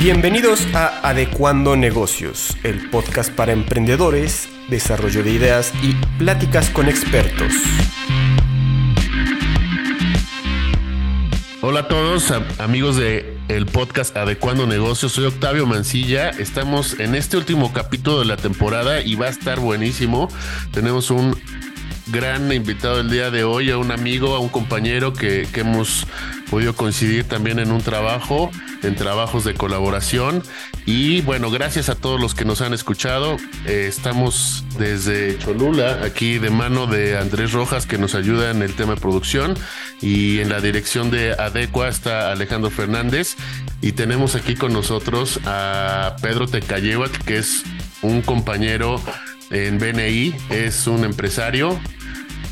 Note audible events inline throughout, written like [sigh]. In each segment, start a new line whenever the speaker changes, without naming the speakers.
Bienvenidos a Adecuando Negocios, el podcast para emprendedores, desarrollo de ideas y pláticas con expertos.
Hola a todos, amigos de el podcast Adecuando Negocios. Soy Octavio Mancilla. Estamos en este último capítulo de la temporada y va a estar buenísimo. Tenemos un gran invitado el día de hoy, a un amigo, a un compañero que, que hemos podido coincidir también en un trabajo, en trabajos de colaboración. Y bueno, gracias a todos los que nos han escuchado. Eh, estamos desde Cholula, aquí de mano de Andrés Rojas, que nos ayuda en el tema de producción. Y en la dirección de Adecua está Alejandro Fernández. Y tenemos aquí con nosotros a Pedro Tecayewat, que es un compañero en BNI, es un empresario,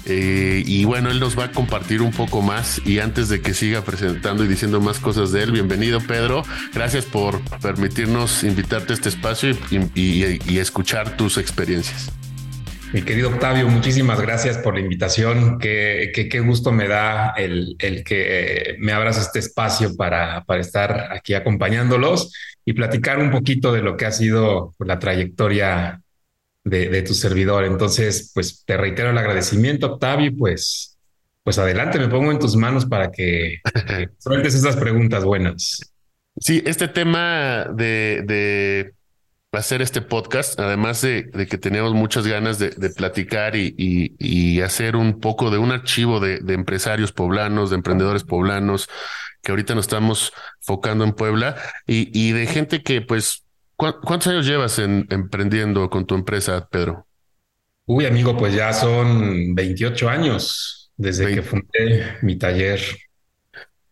eh, y bueno, él nos va a compartir un poco más y antes de que siga presentando y diciendo más cosas de él, bienvenido Pedro, gracias por permitirnos invitarte a este espacio y, escuchar tus experiencias.
Mi querido Octavio, muchísimas gracias por la invitación. Qué, qué, gusto me da el, el, que me abras este espacio para, para estar aquí acompañándolos y platicar un poquito de lo que ha sido la trayectoria de, tu servidor. Entonces, pues te reitero el agradecimiento, Octavio, pues, pues adelante, me pongo en tus manos para que, [laughs] sueltes esas preguntas buenas.
Sí, este tema de, de hacer este podcast, además de, que teníamos muchas ganas de, platicar y, y, hacer un poco de un archivo de, empresarios poblanos, de emprendedores poblanos, que ahorita nos estamos focando en Puebla, y, y de gente que pues ¿Cuántos años llevas en, emprendiendo con tu empresa, Pedro?
Uy, amigo, pues ya son 28 años desde que fundé mi taller.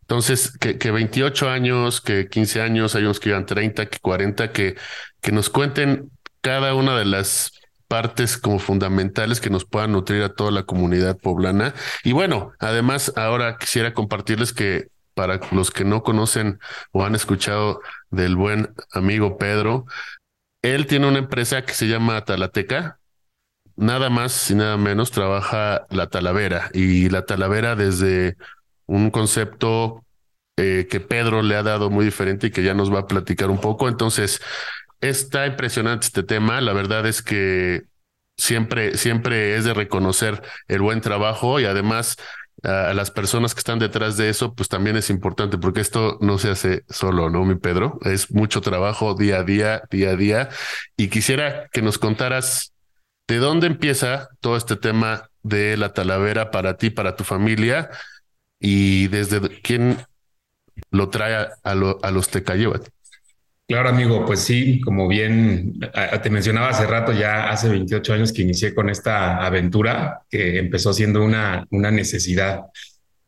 Entonces, que, que, 28 años, que 15 años, hay unos que llevan 30, que 40, que, que nos cuenten cada una de las partes como fundamentales que nos puedan nutrir a toda la comunidad poblana. Y bueno, además, ahora quisiera compartirles que para los que no conocen o han escuchado del buen amigo Pedro, él tiene una empresa que se llama Talateca. Nada más y nada menos trabaja la talavera y la talavera desde un concepto eh, que Pedro le ha dado muy diferente y que ya nos va a platicar un poco. Entonces, está impresionante este tema. La verdad es que siempre, siempre es de reconocer el buen trabajo y además a las personas que están detrás de eso, pues también es importante, porque esto no se hace solo, ¿no, mi Pedro? Es mucho trabajo día a día, día a día. Y quisiera que nos contaras de dónde empieza todo este tema de la talavera para ti, para tu familia, y desde quién lo trae a, los Tecayevat.
Claro, amigo, pues sí, como bien te mencionaba hace rato, ya hace 28 años que inicié con esta aventura que empezó siendo una, una necesidad.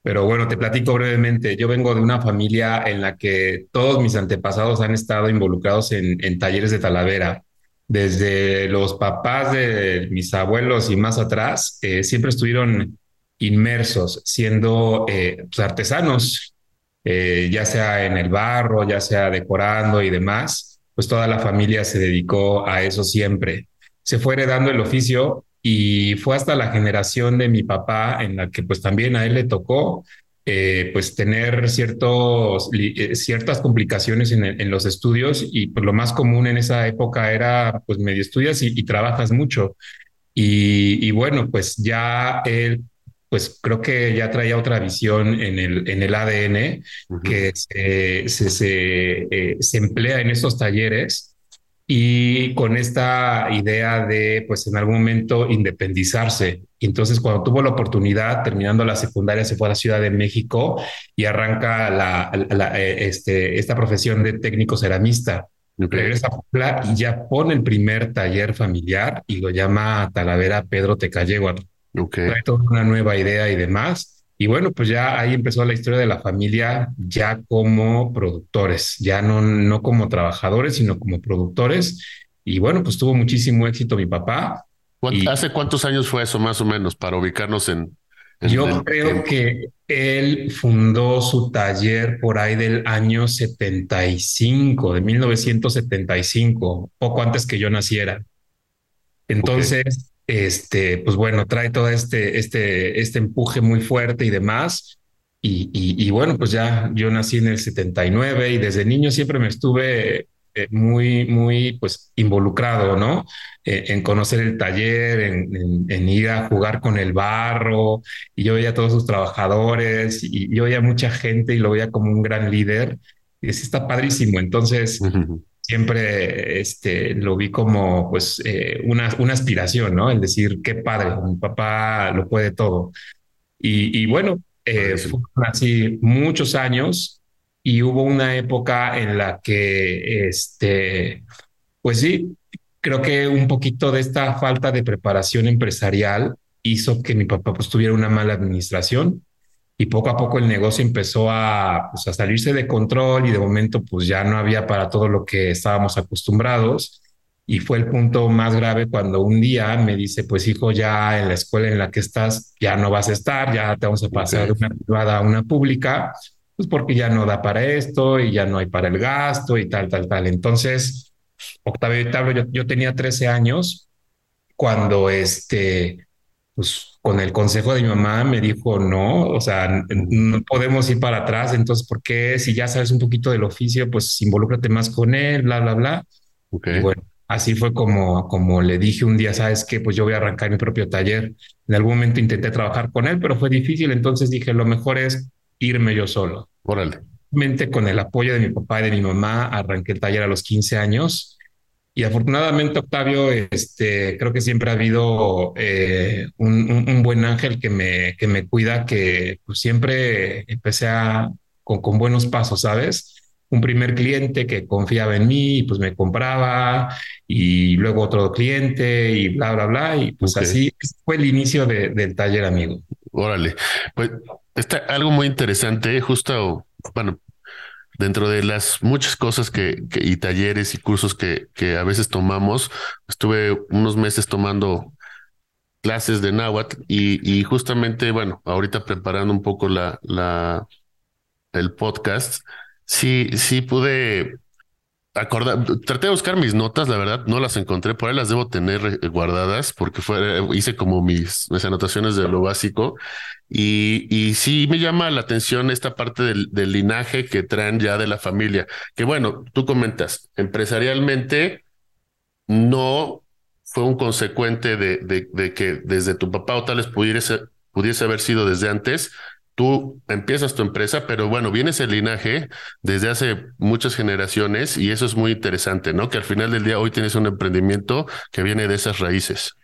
Pero bueno, te platico brevemente. Yo vengo de una familia en la que todos mis antepasados han estado involucrados en, en talleres de talavera. Desde los papás de mis abuelos y más atrás, eh, siempre estuvieron inmersos siendo eh, pues, artesanos eh, ya sea en el barro, ya sea decorando y demás, pues toda la familia se dedicó a eso siempre. Se fue heredando el oficio y fue hasta la generación de mi papá en la que pues también a él le tocó eh, pues tener ciertos, eh, ciertas complicaciones en, los estudios y pues lo más común en esa época era pues medio estudias y, trabajas mucho. Y, y, bueno, pues ya él pues creo que ya traía otra visión en el, en el ADN que se, se, eh, se, emplea en estos talleres y con esta idea de, pues en algún momento, independizarse. Y entonces, cuando tuvo la oportunidad, terminando la secundaria, se fue a la Ciudad de México y arranca la, eh, este, esta profesión de técnico ceramista. Regresa a y ya pone el primer taller familiar y lo llama Talavera Pedro Tecayeguatl. Trae toda una nueva idea y demás. Y bueno, pues ya ahí empezó la historia de la familia ya como productores, ya no, no como trabajadores, sino como productores. Y bueno, pues tuvo muchísimo éxito mi papá.
¿Hace cuántos años fue eso más o menos para ubicarnos en...
Yo creo que él fundó su taller por ahí del año 75, de 1975, poco antes que yo naciera. Entonces, este, pues bueno, trae todo este, este, este empuje muy fuerte y demás. Y, y, bueno, pues ya yo nací en el 79 y desde niño siempre me estuve eh, muy, muy pues involucrado, ¿no? Eh, en conocer el taller, en, en, ir a jugar con el barro y yo veía a todos sus trabajadores y yo veía mucha gente y lo veía como un gran líder y eso está padrísimo. Entonces, siempre este, lo vi como pues eh, una, una aspiración, ¿no? El decir, qué padre, mi papá lo puede todo. Y, y bueno, eh, así muchos años y hubo una época en la que, este, pues sí, creo que un poquito de esta falta de preparación empresarial hizo que mi papá pues tuviera una mala administración y poco a poco el negocio empezó a, pues, a salirse de control y de momento pues ya no había para todo lo que estábamos acostumbrados. Y fue el punto más grave cuando un día me dice, pues hijo, ya en la escuela en la que estás ya no vas a estar, ya te vamos a pasar de una privada a una pública, pues porque ya no da para esto y ya no hay para el gasto y tal, tal, tal. Entonces, Octavio y Tablo, yo, yo tenía 13 años cuando este, pues con el consejo de mi mamá me dijo, no, o sea, no podemos ir para atrás, entonces, ¿por qué si ya sabes un poquito del oficio, pues involúcrate más con él, bla, bla, bla? Y bueno, así fue como, como le dije un día, ¿sabes qué? Pues yo voy a arrancar mi propio taller. En algún momento intenté trabajar con él, pero fue difícil, entonces dije, lo mejor es irme yo solo.
Órale.
Con el apoyo de mi papá y de mi mamá, arranqué el taller a los 15 años y afortunadamente, Octavio, este, creo que siempre ha habido eh, un, buen ángel que me, que me cuida, que pues, siempre empecé a, con, con, buenos pasos, ¿sabes? Un primer cliente que confiaba en mí, pues me compraba, y luego otro cliente, y bla, bla, bla. Y pues así fue el inicio del taller, amigo.
Órale. Pues está algo muy interesante, justo, bueno, dentro de las muchas cosas que, y talleres y cursos que, que a veces tomamos, estuve unos meses tomando clases de náhuatl y, y justamente, bueno, ahorita preparando un poco la, la, el podcast, sí, sí pude acordar, traté de buscar mis notas, la verdad, no las encontré, por ahí las debo tener eh, guardadas porque fue, hice como mis, mis anotaciones de lo básico. Y, y sí me llama la atención esta parte del, del linaje que traen ya de la familia, que bueno, tú comentas, empresarialmente no fue un consecuente de, de, de que desde tu papá o tales pudiese, pudiese haber sido desde antes, tú empiezas tu empresa, pero bueno, viene ese linaje desde hace muchas generaciones y eso es muy interesante, ¿no? Que al final del día hoy tienes un emprendimiento que viene de esas raíces.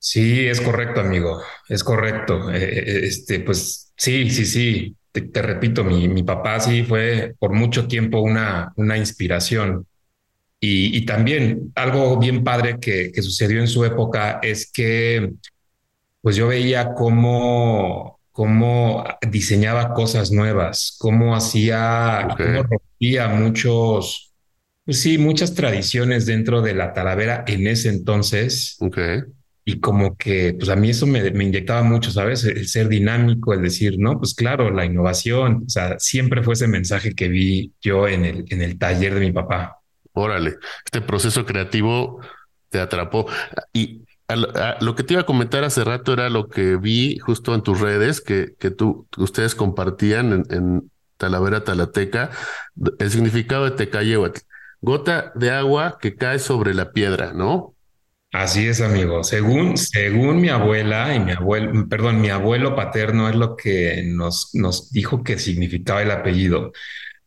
Sí, es correcto, amigo, es correcto. Eh, eh, este, pues sí, sí, sí. Te, repito, mi, papá sí fue por mucho tiempo una, una inspiración. Y, y también algo bien padre que, que sucedió en su época es que pues yo veía cómo cómo diseñaba cosas nuevas, cómo hacía, cómo rompía muchos, pues sí, muchas tradiciones dentro de la Talavera en ese entonces.
Okay.
Y como que, pues a mí eso me, me, inyectaba mucho, ¿sabes? El ser dinámico, el decir, no, pues claro, la innovación, o sea, siempre fue ese mensaje que vi yo en el, en el taller de mi papá.
Órale, este proceso creativo te atrapó. Y lo que te iba a comentar hace rato era lo que vi justo en tus redes que, que tú, ustedes compartían en, Talavera Talateca, el significado de Tecayewatl. Gota de agua que cae sobre la piedra, ¿no?
Así es, amigo. Según, según mi abuela y mi abuelo, perdón, mi abuelo paterno es lo que nos, nos dijo que significaba el apellido.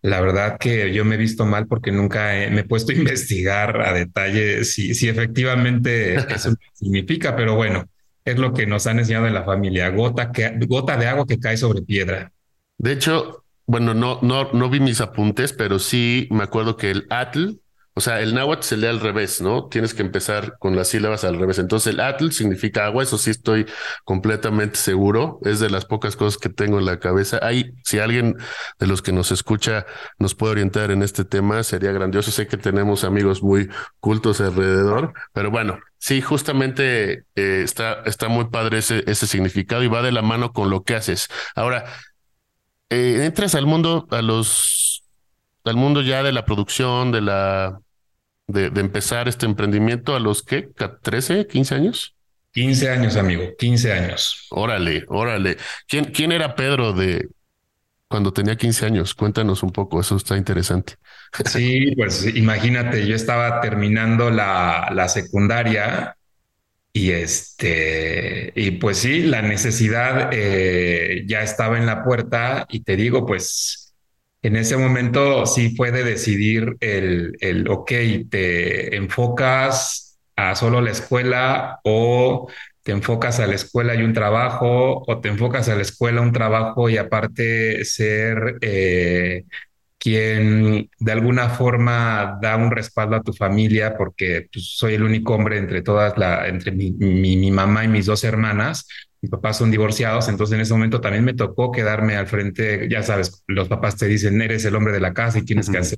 La verdad que yo me he visto mal porque nunca me he puesto a investigar a detalle si, si efectivamente [laughs] eso significa, pero bueno, es lo que nos han enseñado en la familia, gota, que, gota de agua que cae sobre piedra.
De hecho, bueno, no, no, no vi mis apuntes, pero sí me acuerdo que el atl o sea, el náhuatl se lee al revés, ¿no? Tienes que empezar con las sílabas al revés. Entonces, el atl significa agua, eso sí estoy completamente seguro. Es de las pocas cosas que tengo en la cabeza. Hay, si alguien de los que nos escucha nos puede orientar en este tema, sería grandioso. Sé que tenemos amigos muy cultos alrededor, pero bueno, sí, justamente eh, está, está muy padre ese, significado y va de la mano con lo que haces. Ahora, eh, entras al mundo, a los, al mundo ya de la producción, de la de, empezar este emprendimiento a los que 13, 15 años.
15 años, amigo, 15 años.
Órale, órale. ¿Quién, quién era Pedro de, cuando tenía 15 años. Cuéntanos un poco, eso está interesante.
Sí, pues imagínate, yo estaba terminando la, la secundaria y este, y pues sí, la necesidad eh, ya estaba en la puerta y te digo, pues en ese momento sí fue de decidir el, el, ok, te enfocas a solo la escuela o te enfocas a la escuela y un trabajo o te enfocas a la escuela, un trabajo y aparte ser eh, quien de alguna forma da un respaldo a tu familia, porque pues, soy el único hombre entre todas, la, entre mi, mi, mamá y mis dos hermanas. Mis papás son divorciados, entonces en ese momento también me tocó quedarme al frente. Ya sabes, los papás te dicen, eres el hombre de la casa y tienes que hacer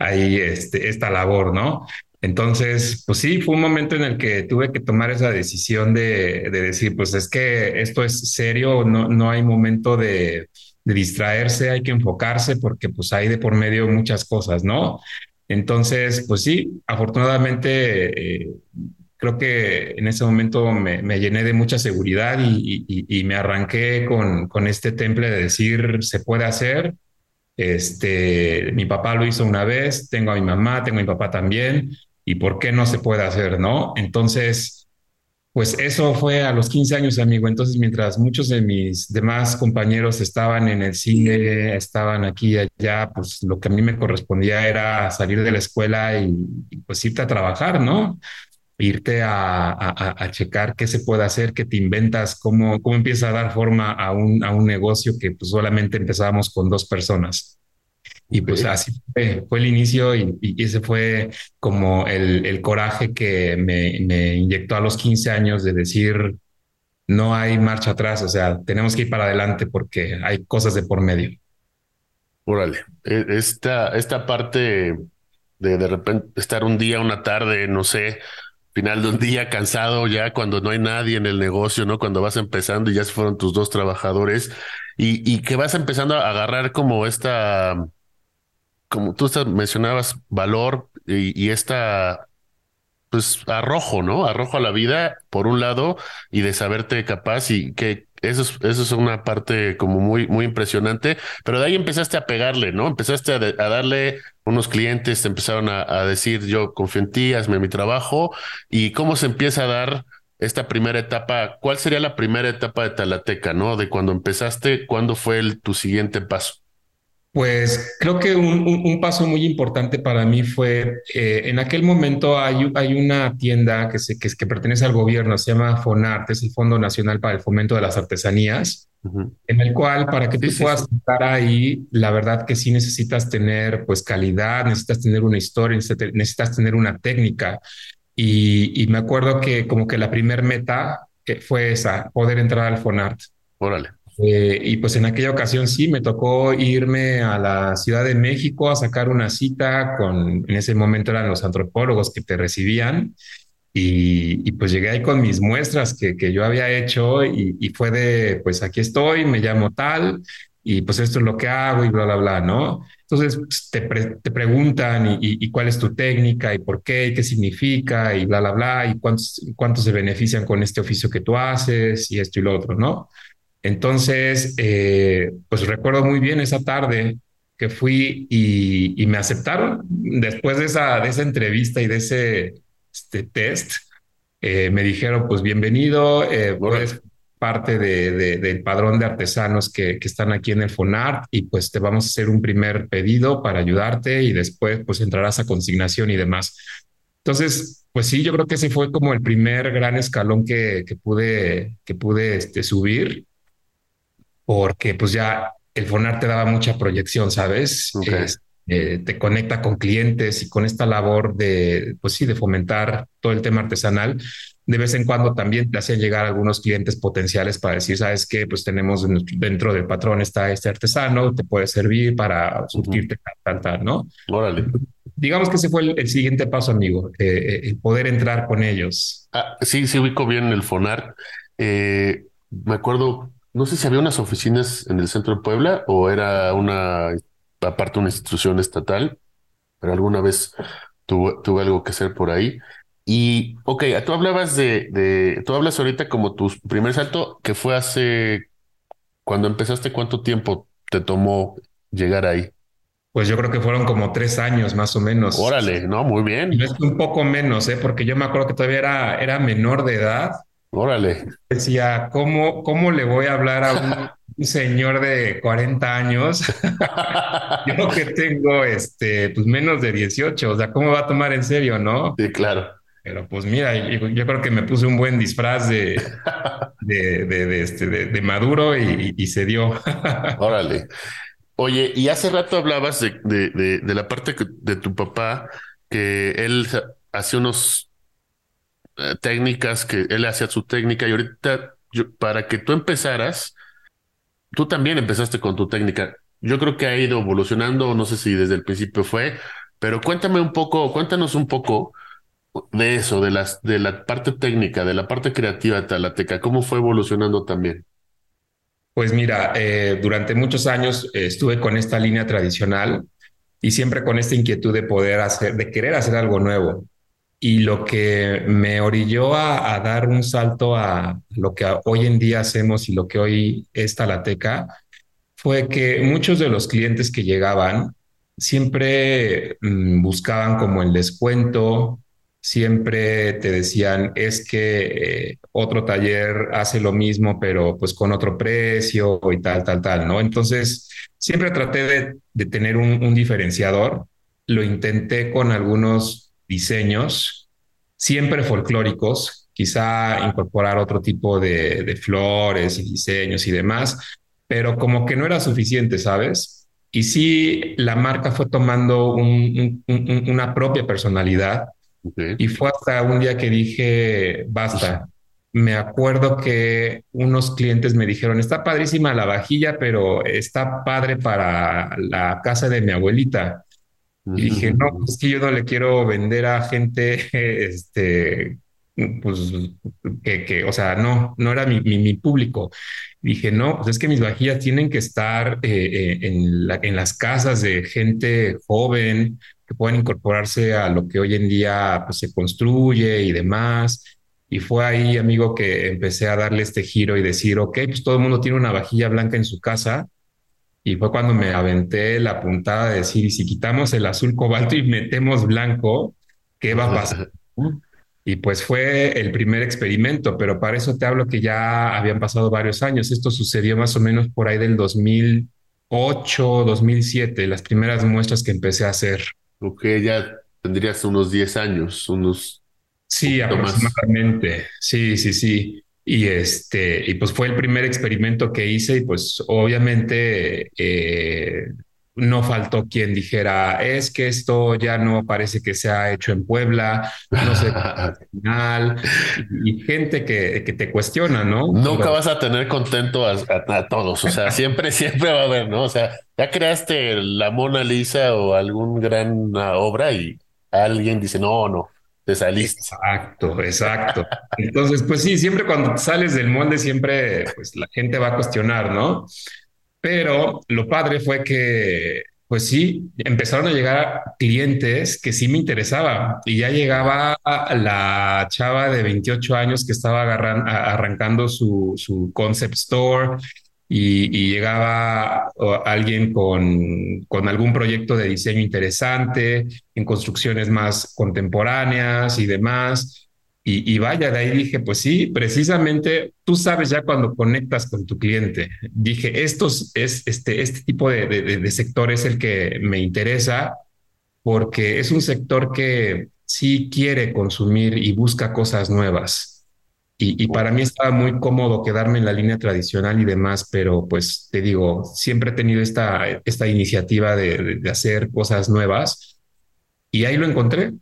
ahí este, esta labor, ¿no? Entonces, pues sí, fue un momento en el que tuve que tomar esa decisión de, de decir, pues es que esto es serio, no, no hay momento de, de distraerse, hay que enfocarse porque pues hay de por medio muchas cosas, ¿no? Entonces, pues sí, afortunadamente eh, creo que en ese momento me, me llené de mucha seguridad y, y, y, me arranqué con, con este temple de decir, se puede hacer. Este, mi papá lo hizo una vez, tengo a mi mamá, tengo a mi papá también, y por qué no se puede hacer, ¿no? Entonces, pues eso fue a los 15 años, amigo. Entonces, mientras muchos de mis demás compañeros estaban en el cine, estaban aquí y allá, pues lo que a mí me correspondía era salir de la escuela y, pues irte a trabajar, ¿no? Irte a, a, checar qué se puede hacer, qué te inventas, cómo, cómo empieza a dar forma a un, a un negocio que pues solamente empezábamos con dos personas. Y pues así fue, fue, el inicio y, y, ese fue como el, el coraje que me, me, inyectó a los 15 años de decir, no hay marcha atrás, o sea, tenemos que ir para adelante porque hay cosas de por medio.
Órale, e, esta, esta parte de de repente estar un día, una tarde, no sé, final de un día cansado ya cuando no hay nadie en el negocio, ¿no? Cuando vas empezando y ya se fueron tus dos trabajadores y, y que vas empezando a agarrar como esta como tú mencionabas, valor y, y, esta, pues, arrojo, ¿no? Arrojo a la vida, por un lado, y de saberte capaz y que eso es, una parte como muy, muy impresionante, pero de ahí empezaste a pegarle, ¿no? Empezaste a, darle unos clientes, te empezaron a, a, decir, yo confío en ti, hazme mi trabajo, y cómo se empieza a dar esta primera etapa, ¿cuál sería la primera etapa de Talateca, ¿no? De cuando empezaste, ¿cuándo fue el, tu siguiente paso?
Pues creo que un, un, paso muy importante para mí fue, eh, en aquel momento hay, hay una tienda que, se, que, que, pertenece al gobierno, se llama FONART, es el Fondo Nacional para el Fomento de las Artesanías, en el cual para que tú puedas estar ahí, la verdad que sí necesitas tener pues calidad, necesitas tener una historia, necesitas tener una técnica. Y, y me acuerdo que como que la primer meta que fue esa, poder entrar al FONART.
Órale.
Eh, y pues en aquella ocasión sí, me tocó irme a la Ciudad de México a sacar una cita con, en ese momento eran los antropólogos que te recibían. Y, pues llegué ahí con mis muestras que, que yo había hecho y, fue de, pues aquí estoy, me llamo tal y pues esto es lo que hago y bla, bla, bla, ¿no? Entonces pues, te, te, preguntan y, y, cuál es tu técnica y por qué y qué significa y bla, bla, bla y cuántos, cuántos se benefician con este oficio que tú haces y esto y lo otro, ¿no? Entonces, eh, pues recuerdo muy bien esa tarde que fui y, y, me aceptaron después de esa, de esa entrevista y de ese este, test. Eh, me dijeron, pues bienvenido, eh, eres parte de, de, del padrón de artesanos que, que, están aquí en el FONART y pues te vamos a hacer un primer pedido para ayudarte y después pues entrarás a consignación y demás. Entonces, pues sí, yo creo que ese fue como el primer gran escalón que, que pude, que pude este, subir porque pues ya el Fonar te daba mucha proyección, ¿sabes? eh, te conecta con clientes y con esta labor de, pues sí, de fomentar todo el tema artesanal. De vez en cuando también te hacían llegar algunos clientes potenciales para decir, sabes qué, pues tenemos dentro del patrón está este artesano, te puede servir para surtirte uh -huh. tal, tal, ¿no?
Órale.
Digamos que ese fue el, el siguiente paso, amigo, eh, el poder entrar con ellos.
Ah, sí, sí ubico bien el Fonar. Eh, me acuerdo no sé si había unas oficinas en el centro de Puebla o era una, aparte una institución estatal, pero alguna vez tuve, tuve algo que hacer por ahí. Y, ok, tú hablabas de, de, tú hablas ahorita como tu primer salto, que fue hace, cuando empezaste, ¿cuánto tiempo te tomó llegar ahí?
Pues yo creo que fueron como tres años más o menos.
Órale, no, muy bien.
Es un poco menos, ¿eh? porque yo me acuerdo que todavía era, era menor de edad.
Órale.
Decía, ¿cómo, cómo le voy a hablar a un, [laughs] señor de 40 años? [laughs] yo que tengo este, pues menos de 18, o sea, ¿cómo va a tomar en serio, no?
Sí, claro.
Pero pues mira, yo, creo que me puse un buen disfraz de, [laughs] de, de, este, de, maduro y, y se dio.
Órale. Oye, y hace rato hablabas de, de, de, la parte de tu papá, que él hacía unos eh, técnicas, que él hacía su técnica y ahorita para que tú empezaras, tú también empezaste con tu técnica. Yo creo que ha ido evolucionando, no sé si desde el principio fue, pero cuéntame un poco, cuéntanos un poco de eso, de las de la parte técnica, de la parte creativa de Talateca, cómo fue evolucionando también.
Pues mira, eh, durante muchos años eh, estuve con esta línea tradicional y siempre con esta inquietud de poder hacer, de querer hacer algo nuevo. Y lo que me orilló a, dar un salto a lo que hoy en día hacemos y lo que hoy es Talateca fue que muchos de los clientes que llegaban siempre mm, buscaban como el descuento, siempre te decían, es que eh, otro taller hace lo mismo, pero pues con otro precio y tal, tal, tal, ¿no? Entonces, siempre traté de, tener un, diferenciador. Lo intenté con algunos diseños, siempre folclóricos, quizá incorporar otro tipo de, flores y diseños y demás, pero como que no era suficiente, ¿sabes? Y sí, la marca fue tomando una propia personalidad y fue hasta un día que dije, basta. Me acuerdo que unos clientes me dijeron, está padrísima la vajilla, pero está padre para la casa de mi abuelita. Y dije, no, es que yo no le quiero vender a gente, [laughs] este, pues, que, que o sea, no, no era mi, mi, público. Dije, no, pues es que mis vajillas tienen que estar eh, eh, en, la, en las casas de gente joven, que puedan incorporarse a lo que hoy en día pues, se construye y demás. Y fue ahí, amigo, que empecé a darle este giro y decir, ok, pues todo el mundo tiene una vajilla blanca en su casa. Y fue cuando me aventé la puntada de decir, y si quitamos el azul cobalto y metemos blanco, ¿qué va a pasar? Y pues fue el primer experimento, pero para eso te hablo que ya habían pasado varios años. Esto sucedió más o menos por ahí del 2008, 2007, las primeras muestras que empecé a hacer.
Ok, ya tendrías unos 10 años, unos...
Sí, aproximadamente. Sí, sí, sí. Y este, y pues fue el primer experimento que hice y pues obviamente eh, no faltó quien dijera, es que esto ya no parece que se ha hecho en Puebla, no sé, final, [laughs] y, gente que, que, te cuestiona, ¿no?
Nunca vas a tener contento a, a, todos, o sea, [laughs] siempre, siempre va a haber, ¿no? O sea, ya creaste la Mona Lisa o algún gran obra y alguien dice, no, no, te saliste.
Exacto, exacto. Entonces, pues sí, siempre cuando sales del molde, siempre pues la gente va a cuestionar, ¿no? Pero lo padre fue que, pues sí, empezaron a llegar clientes que sí me interesaban y ya llegaba la chava de 28 años que estaba arrancando su, su concept store y, llegaba alguien con, con, algún proyecto de diseño interesante, en construcciones más contemporáneas y demás. Y, vaya, de ahí dije, pues sí, precisamente tú sabes ya cuando conectas con tu cliente. Dije, estos es este, este tipo de, de, sector es el que me interesa porque es un sector que sí quiere consumir y busca cosas nuevas. Y, y, para mí estaba muy cómodo quedarme en la línea tradicional y demás, pero pues te digo, siempre he tenido esta, esta iniciativa de, de hacer cosas nuevas y ahí lo encontré.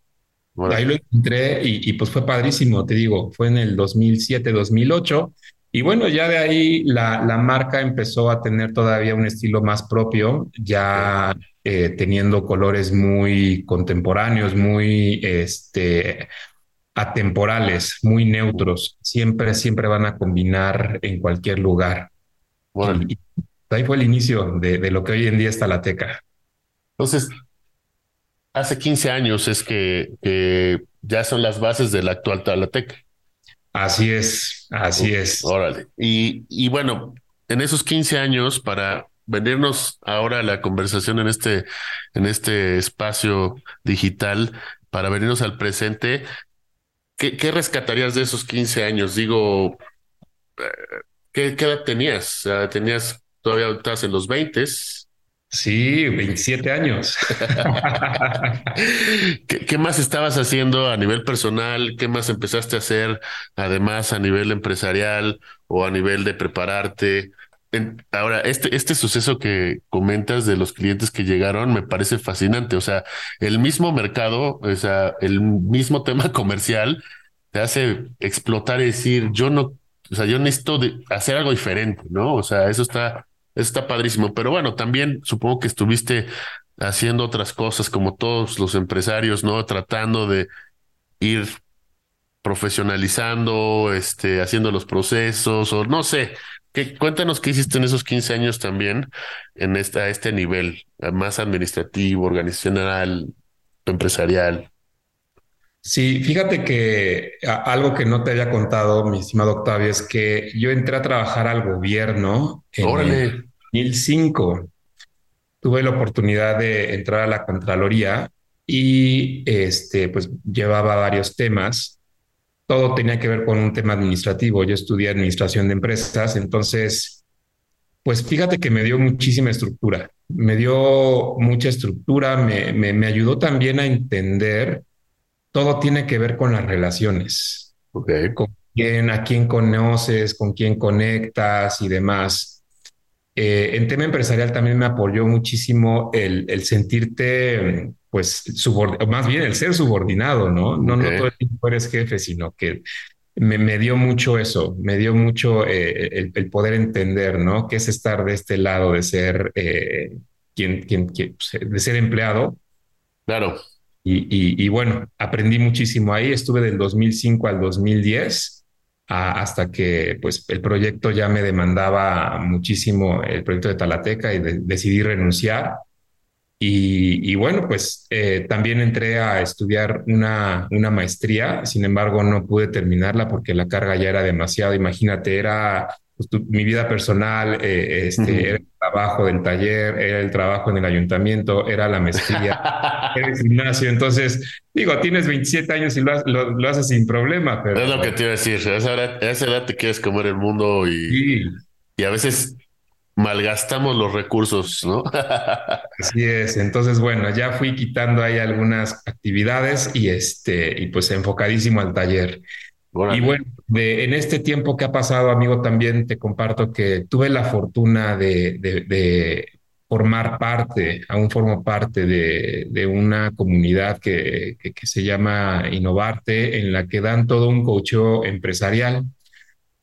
Ahí lo encontré y, pues fue padrísimo, te digo, fue en el 2007, 2008. Y bueno, ya de ahí la, la marca empezó a tener todavía un estilo más propio, ya eh, teniendo colores muy contemporáneos, muy este, atemporales, muy neutros. Siempre, siempre van a combinar en cualquier lugar. Bueno. Y, ahí fue el inicio de, de, lo que hoy en día está la teca.
Entonces, hace 15 años es que, ya son las bases del actual Talatec.
Así es, así es.
Órale. Y, y bueno, en esos 15 años, para venirnos ahora a la conversación en este, en este espacio digital, para venirnos al presente, ¿qué, qué rescatarías de esos 15 años? Digo, eh, ¿qué, qué edad tenías? ¿Tenías todavía estás en los 20?
Sí, 27 años. [laughs]
¿Qué, más estabas haciendo a nivel personal? ¿Qué más empezaste a hacer además a nivel empresarial o a nivel de prepararte? Ahora, este, este suceso que comentas de los clientes que llegaron me parece fascinante. O sea, el mismo mercado, o sea, el mismo [laughs] tema comercial te hace explotar y decir, yo no, o sea, yo necesito hacer algo diferente, ¿no? O sea, eso está está padrísimo. Pero bueno, también supongo que estuviste haciendo otras cosas como todos los empresarios, ¿no? Tratando de ir profesionalizando, este, haciendo los procesos, o no sé. ¿Qué, cuéntanos qué hiciste en esos 15 años también en esta, a este nivel, más administrativo, organizacional, empresarial.
Sí, fíjate que algo que no te había contado, mi estimado Octavio, es que yo entré a trabajar al gobierno en 2005. Tuve la oportunidad de entrar a la Contraloría y este, pues llevaba varios temas. Todo tenía que ver con un tema administrativo. Yo estudié administración de empresas, entonces, pues fíjate que me dio muchísima estructura. Me dio mucha estructura, me, me, me ayudó también a entender todo tiene que ver con las relaciones.
Okay.
Con quién, a quién conoces, con quién conectas y demás. Eh, en tema empresarial también me apoyó muchísimo el, el sentirte, pues, más bien el ser subordinado, ¿no? No, no todo el tiempo eres jefe, sino que me, me dio mucho eso, me dio mucho eh, el, el, poder entender, ¿no? ¿Qué es estar de este lado, de ser eh, quien, quien, quien, pues, de ser empleado?
Claro.
Y, bueno, aprendí muchísimo ahí. Estuve del 2005 al 2010 hasta que pues el proyecto ya me demandaba muchísimo el proyecto de Talateca y decidí renunciar. Y, bueno, pues eh, también entré a estudiar una, una maestría, sin embargo no pude terminarla porque la carga ya era demasiado. Imagínate, era pues, mi vida personal, eh, este, era el trabajo del taller, era el trabajo en el ayuntamiento, era la maestría, [laughs] era el gimnasio. Entonces, digo, tienes 27 años y lo, lo, haces sin problema. Pero...
Es lo que te iba a decir, a esa edad, a esa edad te quieres comer el mundo y, y a veces malgastamos los recursos, ¿no? [laughs]
Así es. Entonces, bueno, ya fui quitando ahí algunas actividades y este, y pues enfocadísimo al taller. Y bueno, de, en este tiempo que ha pasado, amigo, también te comparto que tuve la fortuna de, de, formar parte, aún formo parte de, de una comunidad que, que, se llama Innovarte, en la que dan todo un coacheo empresarial.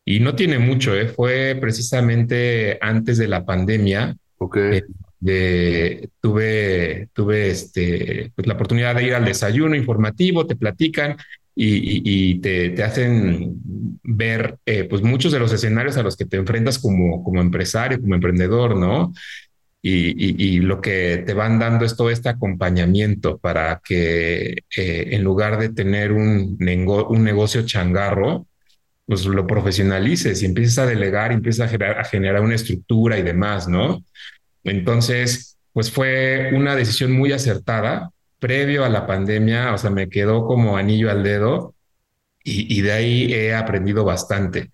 Y no tiene mucho, ¿eh? fue precisamente antes de la pandemia.
Okay.
de, tuve, tuve este, pues la oportunidad de ir al desayuno informativo, te platican y, te, te, hacen ver eh, pues muchos de los escenarios a los que te enfrentas como, como empresario, como emprendedor, ¿no? Y, y, lo que te van dando es todo este acompañamiento para que eh, en lugar de tener un, un negocio changarro, pues lo profesionalices y empieces a delegar, empieces a generar, a generar una estructura y demás, ¿no? Entonces, pues fue una decisión muy acertada previo a la pandemia, o sea, me quedó como anillo al dedo y, de ahí he aprendido bastante.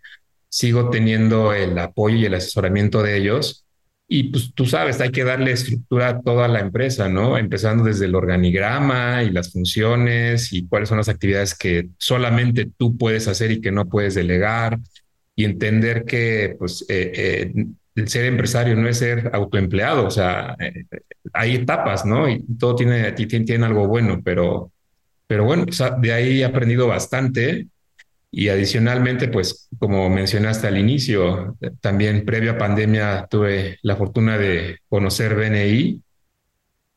Sigo teniendo el apoyo y el asesoramiento de ellos. Y pues tú sabes, hay que darle estructura a toda la empresa, ¿no? Empezando desde el organigrama y las funciones y cuáles son las actividades que solamente tú puedes hacer y que no puedes delegar y entender que pues eh, eh, el ser empresario no es ser autoempleado, o sea, eh, hay etapas, ¿no? Y todo tiene, tiene, tiene algo bueno, pero, pero bueno, de ahí he aprendido bastante y adicionalmente, pues como mencionaste al inicio, también previo a pandemia tuve la fortuna de conocer BNI.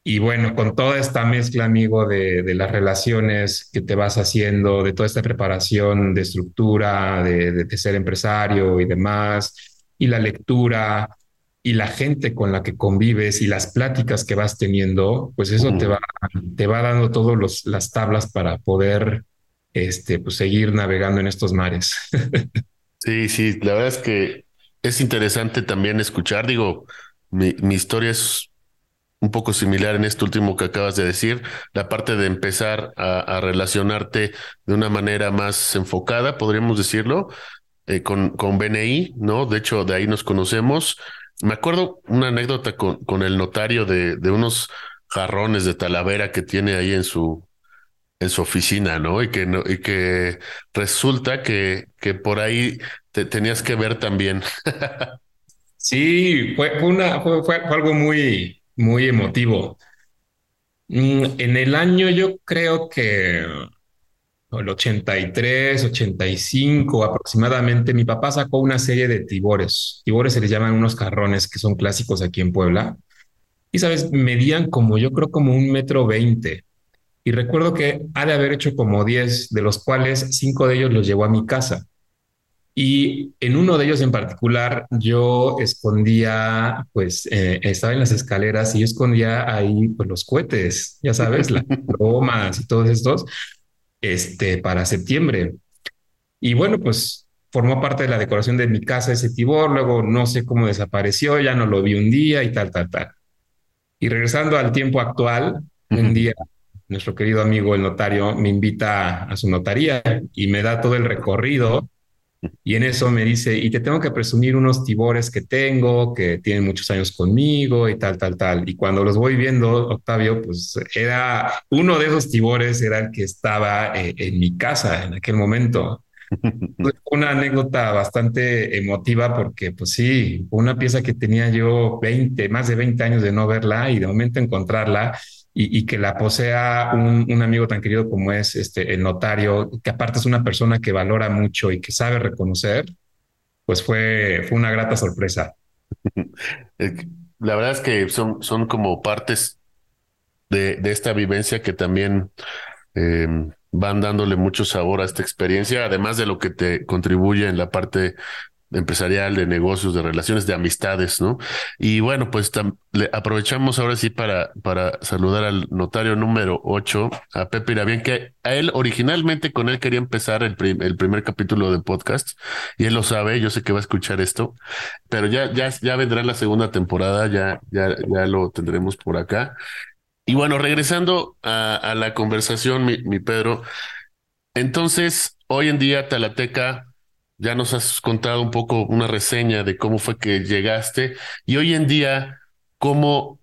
Y bueno, con toda esta mezcla, amigo, de, de las relaciones que te vas haciendo, de toda esta preparación de estructura, de, de ser empresario y demás, y la lectura y la gente con la que convives y las pláticas que vas teniendo, pues eso te va, te va dando todas las tablas para poder este, pues seguir navegando en estos mares. [laughs]
sí, sí, la verdad es que es interesante también escuchar, digo, mi, mi historia es un poco similar en esto último que acabas de decir, la parte de empezar a, relacionarte de una manera más enfocada, podríamos decirlo, eh, con, con BNI, ¿no? De hecho, de ahí nos conocemos. Me acuerdo una anécdota con, con el notario de, de unos jarrones de Talavera que tiene ahí en su, en su oficina, ¿no? Y que, no, y que resulta que, que por ahí te tenías que ver también.
sí, fue, una, fue, fue, algo muy, muy emotivo. Mm, en el año yo creo que el 83, 85 aproximadamente, mi papá sacó una serie de tibores. Tibores se les llaman unos carrones que son clásicos aquí en Puebla. Y sabes, medían como yo creo como un metro veinte. Y recuerdo que ha de haber hecho como 10, de los cuales cinco de ellos los llevó a mi casa. Y en uno de ellos en particular, yo escondía, pues eh, estaba en las escaleras y yo escondía ahí pues, los cohetes, ya sabes, las [laughs] bromas y todos estos, este, para septiembre. Y bueno, pues formó parte de la decoración de mi casa ese tibor, luego no sé cómo desapareció, ya no lo vi un día y tal, tal, tal. Y regresando al tiempo actual, un día nuestro querido amigo el notario me invita a su notaría y me da todo el recorrido y en eso me dice, y te tengo que presumir unos tibores que tengo, que tienen muchos años conmigo y tal, tal, tal. Y cuando los voy viendo, Octavio, pues era uno de esos tibores, era el que estaba eh, en mi casa en aquel momento. una anécdota bastante emotiva porque, pues sí, una pieza que tenía yo 20, más de 20 años de no verla y de momento encontrarla y, que la posea un, amigo tan querido como es este, el notario, que aparte es una persona que valora mucho y que sabe reconocer, pues fue, fue una grata sorpresa. [laughs]
La verdad es que son, son como partes de, de esta vivencia que también eh, van dándole mucho sabor a esta experiencia, además de lo que te contribuye en la parte empresarial, de negocios, de relaciones, de amistades, ¿no? Y bueno, pues aprovechamos ahora sí para, para saludar al notario número 8, a Pepe Irabien, que a él originalmente con él quería empezar el, el primer capítulo del podcast, y él lo sabe, yo sé que va a escuchar esto, pero ya, ya, ya vendrá la segunda temporada, ya, ya, ya lo tendremos por acá. Y bueno, regresando a, a la conversación, mi, mi Pedro, entonces, hoy en día Talateca ya nos has contado un poco una reseña de cómo fue que llegaste y hoy en día, cómo,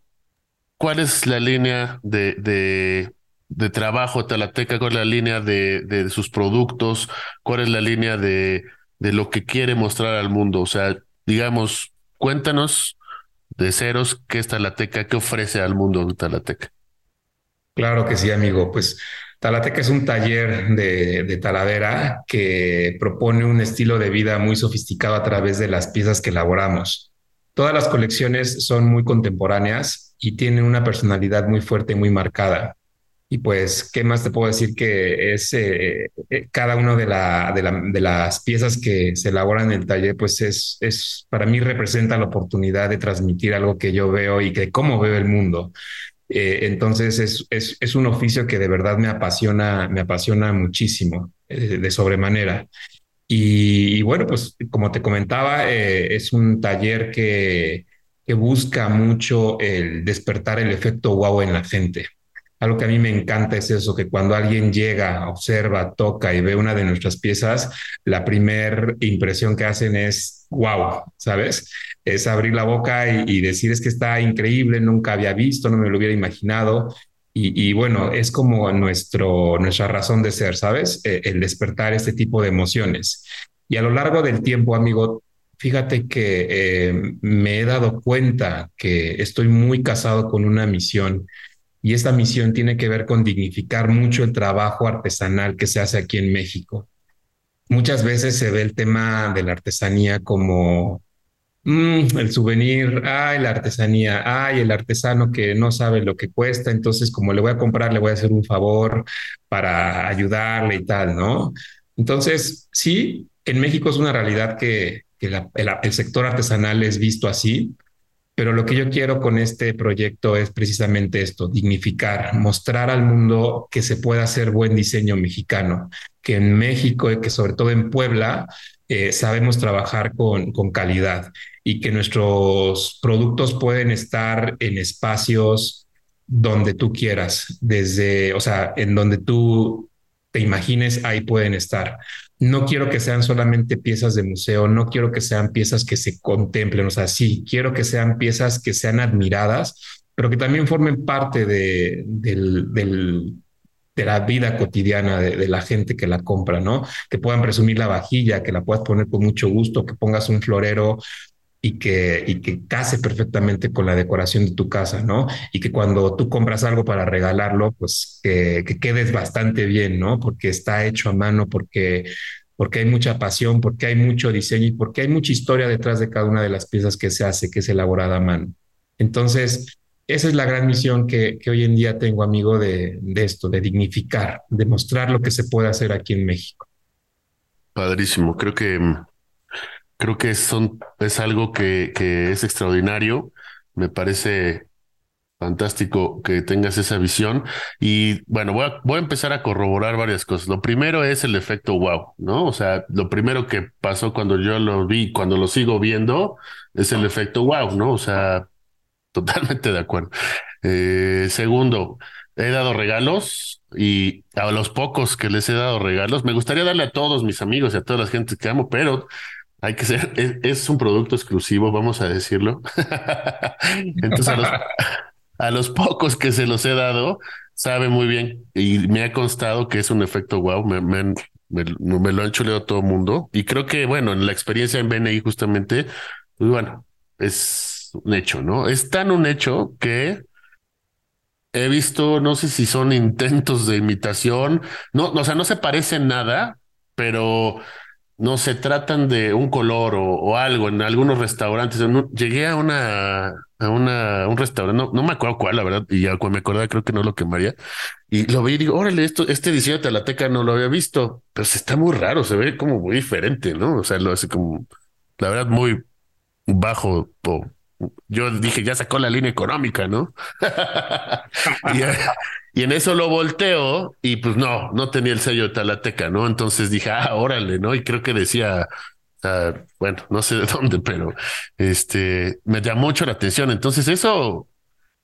cuál es la línea de, de, de trabajo Talateca, cuál es la línea de, de, sus productos, cuál es la línea de, de lo que quiere mostrar al mundo. O sea, digamos, cuéntanos de ceros qué es Talateca, qué ofrece al mundo Talateca.
Claro que sí, amigo. Pues Talateca es un taller de, taladera que propone un estilo de vida muy sofisticado a través de las piezas que elaboramos. Todas las colecciones son muy contemporáneas y tienen una personalidad muy fuerte y muy marcada. Y pues, ¿qué más te puedo decir que es eh, eh, cada una de, de, las piezas que se elaboran en el taller? Pues es, es, para mí representa la oportunidad de transmitir algo que yo veo y que cómo veo el mundo. Eh, entonces es, es, un oficio que de verdad me apasiona, me apasiona muchísimo, eh, de sobremanera. Y, bueno, pues como te comentaba, eh, es un taller que, que busca mucho el despertar el efecto wow en la gente. Algo que a mí me encanta es eso, que cuando alguien llega, observa, toca y ve una de nuestras piezas, la primera impresión que hacen es wow, ¿sabes? Es abrir la boca y, decir es que está increíble, nunca había visto, no me lo hubiera imaginado. Y, bueno, es como nuestro, nuestra razón de ser, ¿sabes? Eh, el despertar este tipo de emociones. Y a lo largo del tiempo, amigo, fíjate que eh, me he dado cuenta que estoy muy casado con una misión y esta misión tiene que ver con dignificar mucho el trabajo artesanal que se hace aquí en México. Muchas veces se ve el tema de la artesanía como mm, el souvenir, ay, la artesanía, ay, el artesano que no sabe lo que cuesta, entonces como le voy a comprar, le voy a hacer un favor para ayudarle y tal, ¿no? Entonces, sí, en México es una realidad que, el sector artesanal es visto así, pero lo que yo quiero con este proyecto es precisamente esto, dignificar, mostrar al mundo que se puede hacer buen diseño mexicano, que en México y que sobre todo en Puebla eh, sabemos trabajar con, con calidad y que nuestros productos pueden estar en espacios donde tú quieras, desde, o sea, en donde tú te imagines, ahí pueden estar. No quiero que sean solamente piezas de museo, no quiero que sean piezas que se contemplen, o sea, sí, quiero que sean piezas que sean admiradas, pero que también formen parte de, la vida cotidiana de, de, la gente que la compra, ¿no? Que puedan presumir la vajilla, que la puedas poner con mucho gusto, que pongas un florero y que, y que case perfectamente con la decoración de tu casa, ¿no? Y que cuando tú compras algo para regalarlo, pues que, que quedes bastante bien, ¿no? Porque está hecho a mano, porque porque hay mucha pasión, porque hay mucho diseño y porque hay mucha historia detrás de cada una de las piezas que se hace, que es elaborada a mano. Entonces, esa es la gran misión que, que hoy en día tengo, amigo, de, de, esto, de dignificar, de mostrar lo que se puede hacer aquí en México.
Padrísimo. Creo que creo que son, es algo que, es extraordinario. Me parece fantástico que tengas esa visión. Y bueno, voy a, voy a empezar a corroborar varias cosas. Lo primero es el efecto wow, ¿no? O sea, lo primero que pasó cuando yo lo vi, cuando lo sigo viendo, es el efecto wow, ¿no? O sea, [laughs] totalmente de acuerdo. Eh, segundo, he dado regalos y a los pocos que les he dado regalos, me gustaría darle a todos mis amigos y a toda la gente que amo, pero hay que ser, es, un producto exclusivo, vamos a decirlo. [laughs] Entonces, a los, pocos que se los he dado, sabe muy bien y me ha constado que es un efecto wow, me, me, me lo han chuleado todo el mundo. Y creo que, bueno, en la experiencia en BNI, justamente, pues bueno, es un hecho, ¿no? Es tan un hecho que he visto, no sé si son intentos de imitación, no, o sea, no se parecen nada, pero no se tratan de un color o, algo en algunos restaurantes. Llegué a una, a una, un restaurante, no, me acuerdo cuál, la verdad, y ya me acordaba creo que no lo quemaría. Y lo vi y digo, órale, esto, este diseño de Talateca no lo había visto, pero se está muy raro, se ve como muy diferente, ¿no? O sea, lo hace como, la verdad, muy bajo. Yo dije, ya sacó la línea económica, ¿no? [laughs] y, [laughs] y, en eso lo volteo y pues no, no tenía el sello de Talateca, ¿no? Entonces dije, ah, órale, ¿no? Y creo que decía, uh, bueno, no sé de [laughs] dónde, pero este, me llamó mucho la atención. Entonces eso,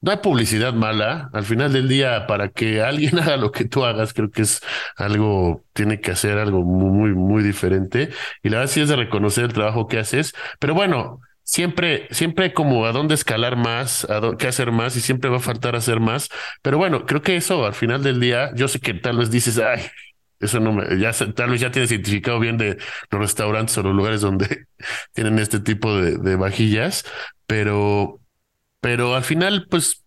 no hay publicidad mala. Al final del día, para que alguien haga lo que tú hagas, creo que es algo, tiene que hacer algo muy, muy diferente. Y la verdad sí es de reconocer el trabajo que haces. Pero bueno, siempre, siempre como a dónde escalar más, a dónde, qué hacer más y siempre va a faltar hacer más. Pero bueno, creo que eso al final del día, yo sé que tal vez dices, ay, eso no me, ya tal vez ya tienes identificado bien de los restaurantes o los lugares donde [laughs] tienen este tipo de, de vajillas, pero, pero al final, pues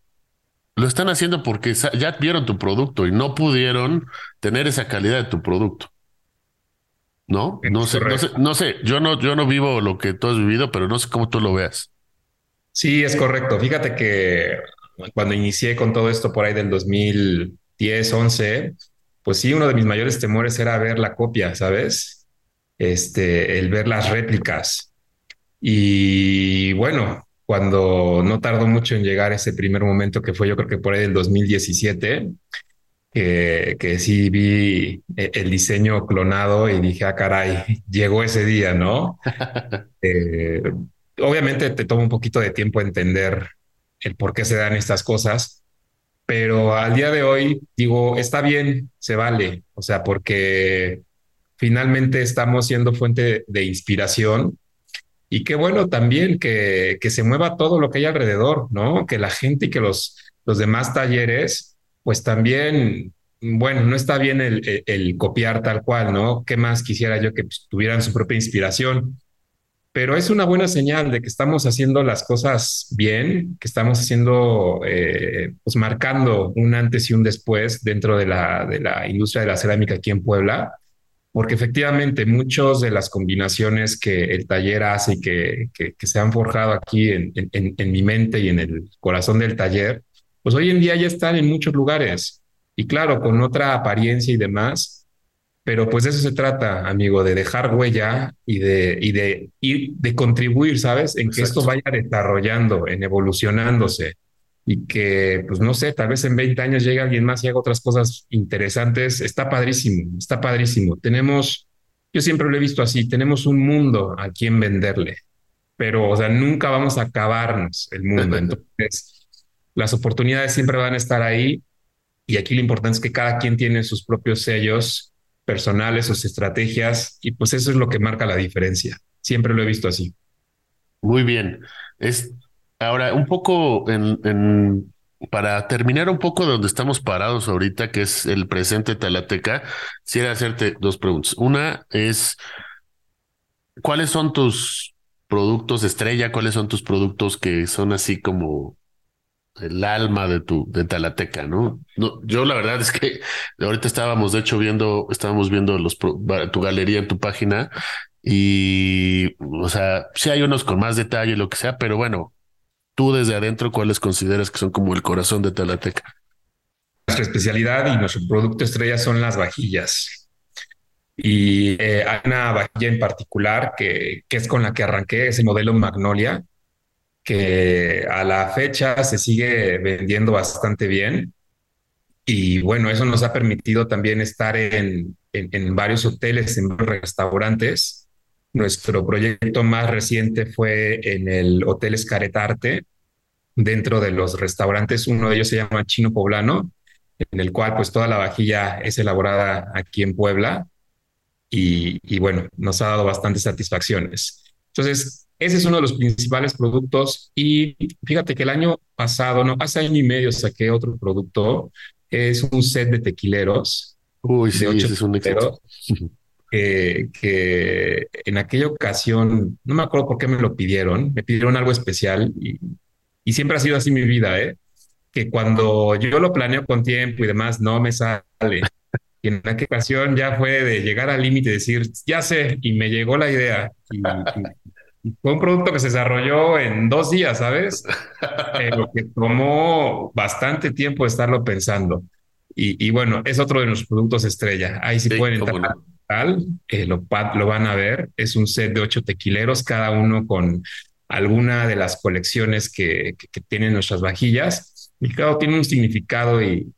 lo están haciendo porque ya vieron tu producto y no pudieron tener esa calidad de tu producto. ¿No? No sé, no sé, no sé, yo no, yo no vivo lo que tú has vivido, pero no sé cómo tú lo veas.
Sí, es correcto. Fíjate que cuando inicié con todo esto por ahí del 2010, 11, pues sí, uno de mis mayores temores era ver la copia, ¿sabes? Este, el ver las réplicas. Y bueno, cuando no tardó mucho en llegar ese primer momento que fue yo creo que por ahí del 2017, que, que sí vi e, el diseño clonado y dije, ah, caray, [laughs] llegó ese día, ¿no? [laughs] eh, obviamente te toma un poquito de tiempo entender el por qué se dan estas cosas, pero al día de hoy digo, está bien, se vale, o sea, porque finalmente estamos siendo fuente de inspiración y qué bueno también que, que se mueva todo lo que hay alrededor, ¿no? Que la gente y que los, los demás talleres pues también, bueno, no está bien el, copiar tal cual, ¿no? ¿Qué más quisiera yo que pues, tuvieran su propia inspiración? Pero es una buena señal de que estamos haciendo las cosas bien, que estamos haciendo, eh, pues marcando un antes y un después dentro de la, de la industria de la cerámica aquí en Puebla, porque efectivamente muchas de las combinaciones que el taller hace y que, que, se han forjado aquí en, en mi mente y en el corazón del taller, pues hoy en día ya están en muchos lugares y claro, con otra apariencia y demás, pero pues de eso se trata, amigo, de dejar huella y de, y de ir, de contribuir, ¿sabes? En que Exacto. esto vaya desarrollando, en evolucionándose y que, pues no sé, tal vez en 20 años llegue alguien más y haga otras cosas interesantes. Está padrísimo, está padrísimo. Tenemos yo siempre lo he visto así, tenemos un mundo a quien venderle, pero, o sea, nunca vamos a acabarnos el mundo. [laughs] Entonces, las oportunidades siempre van a estar ahí y aquí lo importante es que cada quien tiene sus propios sellos personales, sus estrategias y pues eso es lo que marca la diferencia. Siempre lo he visto así.
Muy bien. Es ahora un poco en, para terminar un poco donde estamos parados ahorita, que es el presente Talateca, quisiera hacerte dos preguntas. Una es, ¿cuáles son tus productos estrella? ¿Cuáles son tus productos que son así como el alma de tu de Talateca, ¿no? Yo la verdad es que ahorita estábamos, de hecho, viendo, estábamos viendo los tu galería en tu página y, o sea, sí hay unos con más detalle, lo que sea, pero bueno, tú desde adentro, ¿cuáles consideras que son como el corazón de Talateca?
Nuestra especialidad y nuestro producto estrella son las vajillas. Y eh, hay una vajilla en particular que, que es con la que arranqué, ese modelo Magnolia, que a la fecha se sigue vendiendo bastante bien. Y bueno, eso nos ha permitido también estar en, en, varios hoteles, en restaurantes. Nuestro proyecto más reciente fue en el Hotel Escaretarte, dentro de los restaurantes. Uno de ellos se llama Chino Poblano, en el cual pues toda la vajilla es elaborada aquí en Puebla. Y, y bueno, nos ha dado bastantes satisfacciones. Entonces, ese es uno de los principales productos y fíjate que el año pasado, no, hace año y medio saqué otro producto, es un set de tequileros.
Uy, sí, ese es un éxito. [laughs]
que en aquella ocasión, no me acuerdo por qué me lo pidieron, me pidieron algo especial y, y siempre ha sido así mi vida, ¿eh? que cuando yo lo planeo con tiempo y demás, no me sale. Y en aquella ocasión ya fue de llegar al límite y decir, ya sé, y me llegó la idea. Y, fue un producto que se desarrolló en dos días, ¿sabes? [laughs] Pero que tomó bastante tiempo estarlo pensando. Y, bueno, es otro de los productos estrella. Ahí sí, pueden entrar eh, lo, lo van a ver. Es un set de ocho tequileros, cada uno con alguna de las colecciones que, que, tienen nuestras vajillas. Y cada tiene un significado y,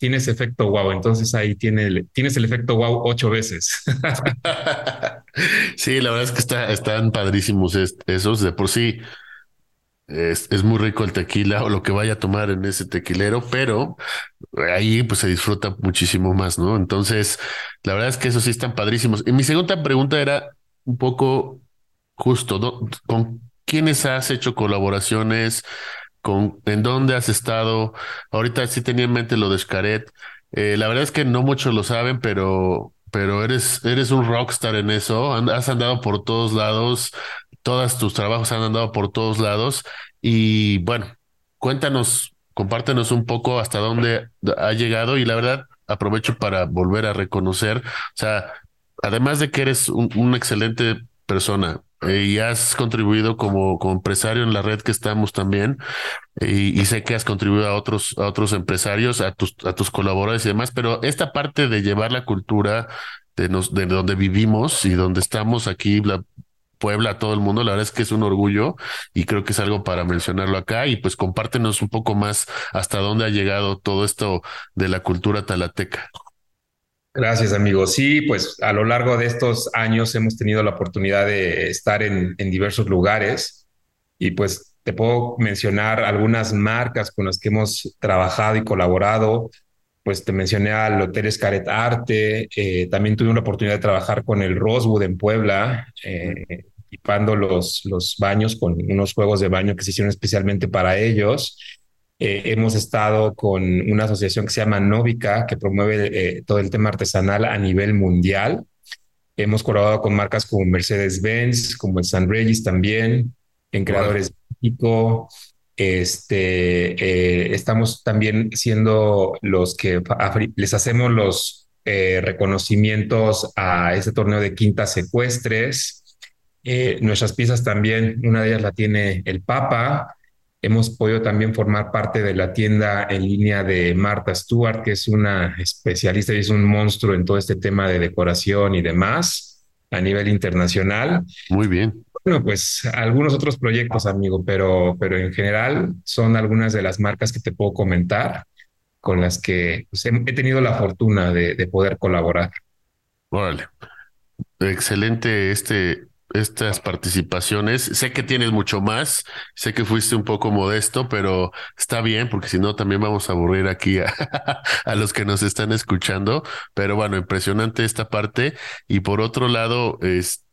tiene ese efecto wow. Entonces ahí tiene, tienes el efecto wow ocho veces. [laughs]
sí, la verdad es que está, están padrísimos esos. De por sí es, es, muy rico el tequila o lo que vaya a tomar en ese tequilero, pero ahí pues se disfruta muchísimo más, ¿no? Entonces, la verdad es que esos sí están padrísimos. Y mi segunda pregunta era un poco justo, ¿no? ¿con quiénes has hecho colaboraciones? Con en dónde has estado. Ahorita sí tenía en mente lo de Xcaret. Eh, la verdad es que no muchos lo saben, pero, pero eres, eres un rockstar en eso. has andado por todos lados, todos tus trabajos han andado por todos lados. Y bueno, cuéntanos, compártenos un poco hasta dónde ha llegado. Y la verdad, aprovecho para volver a reconocer, o sea, además de que eres un, una excelente persona, y has contribuido como, empresario en la red que estamos también y, sé que has contribuido a otros a otros empresarios a tus a tus colaboradores y demás pero esta parte de llevar la cultura de nos de donde vivimos y donde estamos aquí la Puebla todo el mundo la verdad es que es un orgullo y creo que es algo para mencionarlo acá. Y pues compártenos un poco más hasta dónde ha llegado todo esto de la cultura talateca
Gracias, amigo. Sí, pues a lo largo de estos años hemos tenido la oportunidad de estar en, diversos lugares y pues te puedo mencionar algunas marcas con las que hemos trabajado y colaborado. Pues te mencioné al Hotel Escaret Arte, eh, también tuve una oportunidad de trabajar con el Rosewood en Puebla, eh, equipando los, los baños con unos juegos de baño que se hicieron especialmente para ellos. Eh, hemos estado con una asociación que se llama Novica, que promueve eh, todo el tema artesanal a nivel mundial. Hemos colaborado con marcas como Mercedes-Benz, como el San Regis también, en Creadores México. Este, eh, estamos también siendo los que les hacemos los reconocimientos a este torneo de quintas secuestres. nuestras piezas también, una de ellas la tiene el Papa, Hemos podido también formar parte de la tienda en línea de Marta Stewart, que es una especialista y es un monstruo en todo este tema de decoración y demás a nivel internacional.
Muy bien.
Bueno, pues algunos otros proyectos, amigo, pero, pero en general son algunas de las marcas que te puedo comentar con las que pues, he, tenido la fortuna de, de poder colaborar.
Órale. excelente este, estas participaciones. Sé que tienes mucho más, sé que fuiste un poco modesto, pero está bien, porque si no también vamos a aburrir aquí a, [laughs] a, los que nos están escuchando. Pero bueno, impresionante esta parte. Y por otro lado, es,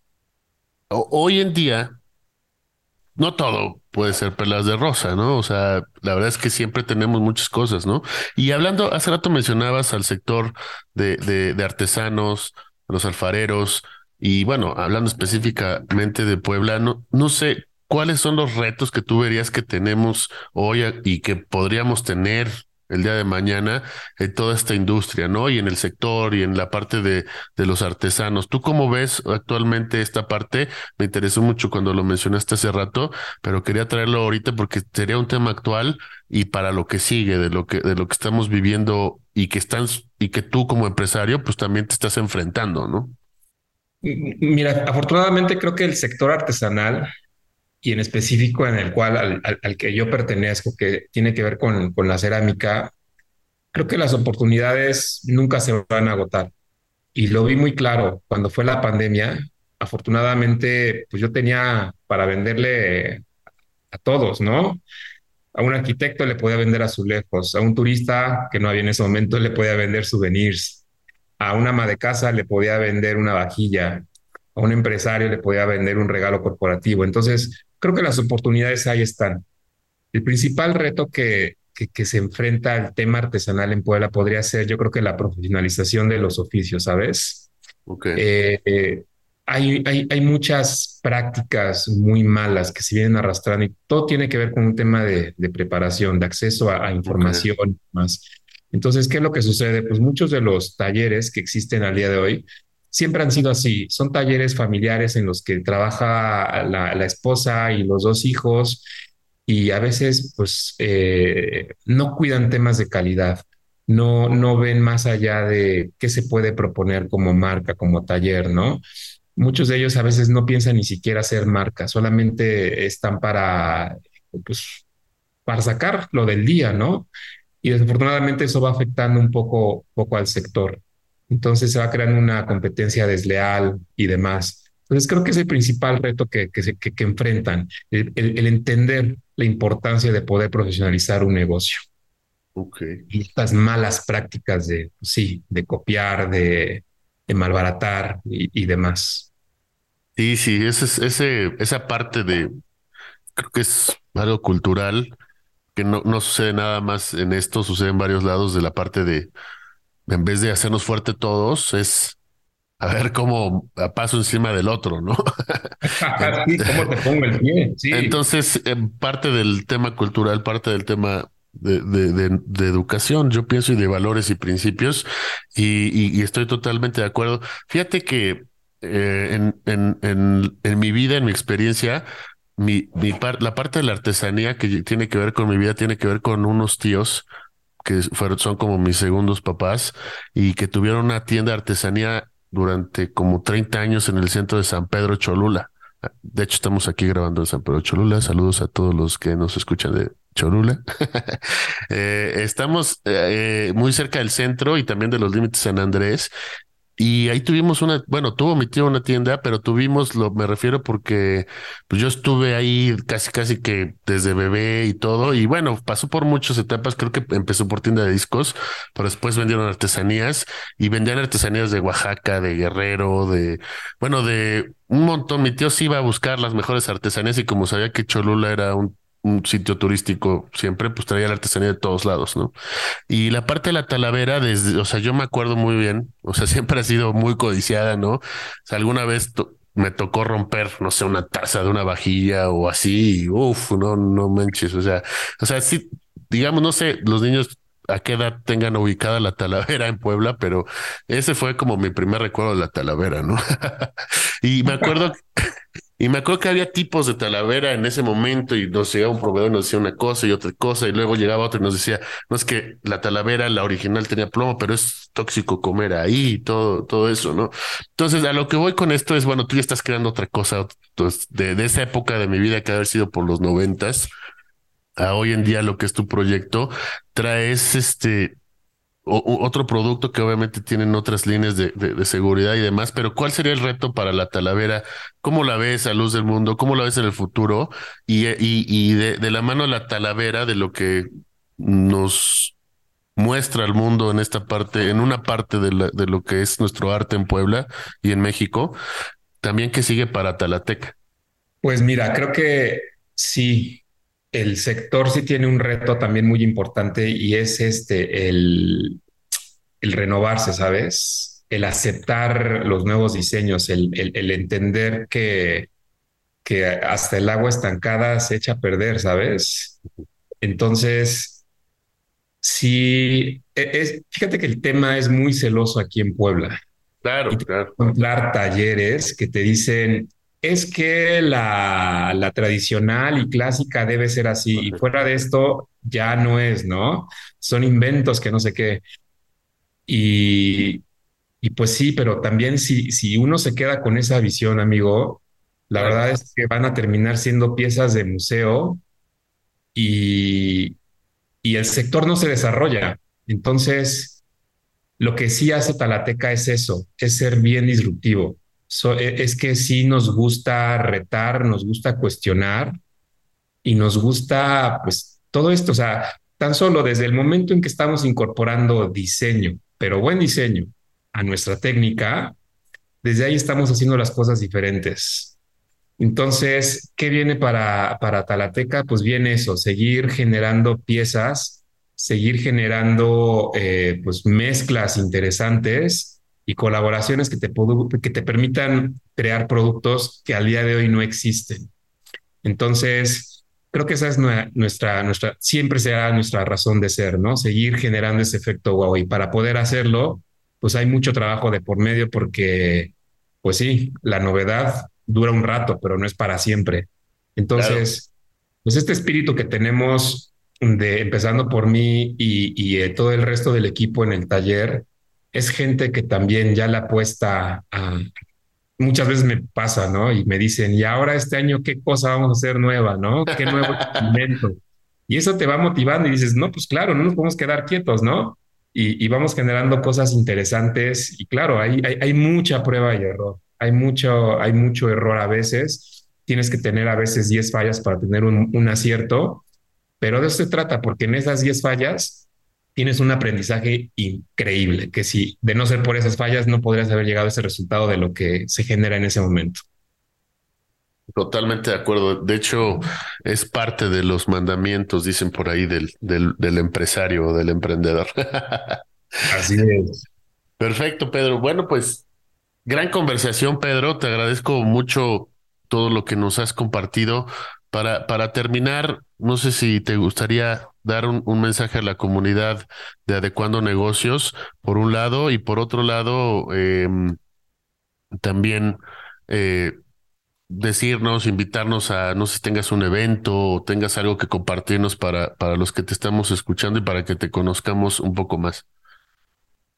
hoy en día, no todo puede ser pelas de rosa, ¿no? O sea, la verdad es que siempre tenemos muchas cosas, ¿no? Y hablando, hace rato mencionabas al sector de, de, de artesanos, los alfareros, y bueno, hablando específicamente de Puebla, no, no sé cuáles son los retos que tú verías que tenemos hoy y que podríamos tener el día de mañana en toda esta industria, ¿no? Y en el sector y en la parte de, de los artesanos. ¿Tú cómo ves actualmente esta parte? Me interesó mucho cuando lo mencionaste hace rato, pero quería traerlo ahorita porque sería un tema actual y para lo que sigue, de lo que, de lo que estamos viviendo y que están, y que tú como empresario, pues también te estás enfrentando, ¿no?
Mira, afortunadamente creo que el sector artesanal y en específico en el cual al, que yo pertenezco, que tiene que ver con, con la cerámica, creo que las oportunidades nunca se van a agotar. Y lo vi muy claro cuando fue la pandemia. Afortunadamente, pues yo tenía para venderle a todos, ¿no? A un arquitecto le podía vender azulejos, a un turista que no había en ese momento le podía vender souvenirs, a una ama de casa le podía vender una vajilla, a un empresario le podía vender un regalo corporativo. Entonces, creo que las oportunidades ahí están. El principal reto que, que, se enfrenta al tema artesanal en Puebla podría ser, yo creo que la profesionalización de los oficios, ¿sabes?
Okay.
Eh, eh, hay, hay, hay, muchas prácticas muy malas que se vienen arrastrando y todo tiene que ver con un tema de, de preparación, de acceso a, a información okay. más. Entonces, ¿qué es lo que sucede? Pues muchos de los talleres que existen al día de hoy siempre han sido así. Son talleres familiares en los que trabaja la, esposa y los dos hijos y a veces pues eh, no cuidan temas de calidad, no, no ven más allá de qué se puede proponer como marca, como taller, ¿no? Muchos de ellos a veces no piensan ni siquiera hacer marca, solamente están para, pues, para sacar lo del día, ¿no? Y desafortunadamente eso va afectando un poco, poco al sector. Entonces se va creando una competencia desleal y demás. Entonces creo que es el principal reto que, que, se, que, que enfrentan, el, el, el, entender la importancia de poder profesionalizar un negocio.
Okay.
Y estas malas prácticas de, pues sí, de copiar, de, de malbaratar y, y, demás.
Sí, sí, ese, ese, esa parte de, creo que es algo cultural, que no, no sucede nada más en esto, sucede en varios lados de la parte de, en vez de hacernos fuerte todos, es a ver cómo paso encima del otro, ¿no? [laughs]
sí, cómo te pongo el pie. Sí.
Entonces, parte del tema cultural, parte del tema de, de, de, de, educación, yo pienso, y de valores y principios, y, y, y estoy totalmente de acuerdo. Fíjate que eh, en, en, en, en, mi vida, en mi experiencia, mi, mi la parte de la artesanía que tiene que ver con mi vida tiene que ver con unos tíos que fueron, son como mis segundos papás y que tuvieron una tienda de artesanía durante como 30 años en el centro de San Pedro Cholula. De hecho, estamos aquí grabando en San Pedro Cholula. Saludos a todos los que nos escuchan de Cholula. [laughs] eh, estamos eh, muy cerca del centro y también de los límites San Andrés. Y ahí tuvimos una, bueno, tuvo mi tío una tienda, pero tuvimos, lo me refiero porque pues yo estuve ahí casi, casi que desde bebé y todo. Y bueno, pasó por muchas etapas. Creo que empezó por tienda de discos, pero después vendieron artesanías y vendían artesanías de Oaxaca, de Guerrero, de, bueno, de un montón. Mi tío sí iba a buscar las mejores artesanías y como sabía que Cholula era un un sitio turístico siempre, pues traía la artesanía de todos lados, ¿no? Y la parte de la talavera, desde, o sea, yo me acuerdo muy bien, o sea, [laughs] siempre ha sido muy codiciada, ¿no? Alguna vez me tocó romper, no sé, una taza de una vajilla o así, uff, no, no manches, o sea, o sea, sí, digamos, no sé, los niños a qué edad tengan ubicada la Talavera en Puebla, pero ese fue como mi primer recuerdo de la Talavera, ¿no? [laughs] y me acuerdo [laughs] y me acuerdo que había tipos de Talavera en ese momento y nos llegaba un proveedor y nos decía una cosa y otra cosa y luego llegaba otro y nos decía, no es que la Talavera, la original tenía plomo, pero es tóxico comer ahí y todo, todo eso, ¿no? Entonces, a lo que voy con esto es, bueno, tú ya estás creando otra cosa entonces, de, de esa época de mi vida que haber sido por los noventas a hoy en día lo que es tu proyecto, traes este otro producto que obviamente tienen otras líneas de, seguridad y demás, pero ¿cuál sería el reto para la Talavera? ¿Cómo la ves a luz del mundo? ¿Cómo la ves en el futuro? Y, y, de, la mano de la Talavera, de lo que nos muestra al mundo en esta parte, en una parte de, de lo que es nuestro arte en Puebla y en México, también que sigue para Talateca.
Pues mira, creo que sí, el sector sí tiene un reto también muy importante y es este, el, el renovarse, ¿sabes? El aceptar los nuevos diseños, el, el, entender que, que hasta el agua estancada se echa a perder, ¿sabes? Entonces, sí, e, es, fíjate que el tema es muy celoso aquí en Puebla.
Claro, claro.
Encontrar talleres que te dicen, es que la, la, tradicional y clásica debe ser así y fuera de esto ya no es, ¿no? Son inventos que no sé qué. Y, y pues sí, pero también si, si uno se queda con esa visión, amigo, la verdad es que van a terminar siendo piezas de museo y, y el sector no se desarrolla. Entonces, lo que sí hace Talateca es eso, es ser bien disruptivo e, es que sí nos gusta retar, nos gusta cuestionar y nos gusta pues todo esto, o sea, tan solo desde el momento en que estamos incorporando diseño, pero buen diseño a nuestra técnica, desde ahí estamos haciendo las cosas diferentes. Entonces, ¿qué viene para, para Talateca? Pues viene eso, seguir generando piezas, seguir generando eh, pues mezclas interesantes y colaboraciones que te, que te permitan crear productos que al día de hoy no existen. Entonces, creo que esa es nuestra, nuestra, siempre será nuestra razón de ser, ¿no? Seguir generando ese efecto wow. Y para poder hacerlo, pues hay mucho trabajo de por medio porque, pues sí, la novedad dura un rato, pero no es para siempre. Entonces, pues este espíritu que tenemos de empezando por mí y, y eh, todo el resto del equipo en el taller, es gente que también ya la apuesta a... Muchas veces me pasa, ¿no? Y me dicen, y ahora este año, ¿qué cosa vamos a hacer nueva, ¿no? ¿Qué nuevo [laughs] invento? Y eso te va motivando y dices, no, pues claro, no nos podemos quedar quietos, ¿no? Y, vamos generando cosas interesantes. Y claro, hay, hay, mucha prueba y error. Hay mucho, hay mucho error a veces. Tienes que tener a veces 10 fallas para tener un, un acierto. Pero de eso se trata, porque en esas 10 fallas tienes un aprendizaje increíble, que si de no ser por esas fallas no podrías haber llegado a ese resultado de lo que se genera en ese momento.
Totalmente de acuerdo. De hecho, es parte de los mandamientos, dicen por ahí, del, del, del empresario o del emprendedor. [laughs]
Así es.
Perfecto, Pedro. Bueno, pues gran conversación, Pedro. Te agradezco mucho todo lo que nos has compartido. Para, terminar, no sé si te gustaría dar un, mensaje a la comunidad de Adecuando Negocios, por un lado, y por otro lado, em, también eh, decirnos, invitarnos a, no sé si tengas un evento o tengas algo que compartirnos para, para los que te estamos escuchando y para que te conozcamos un poco más.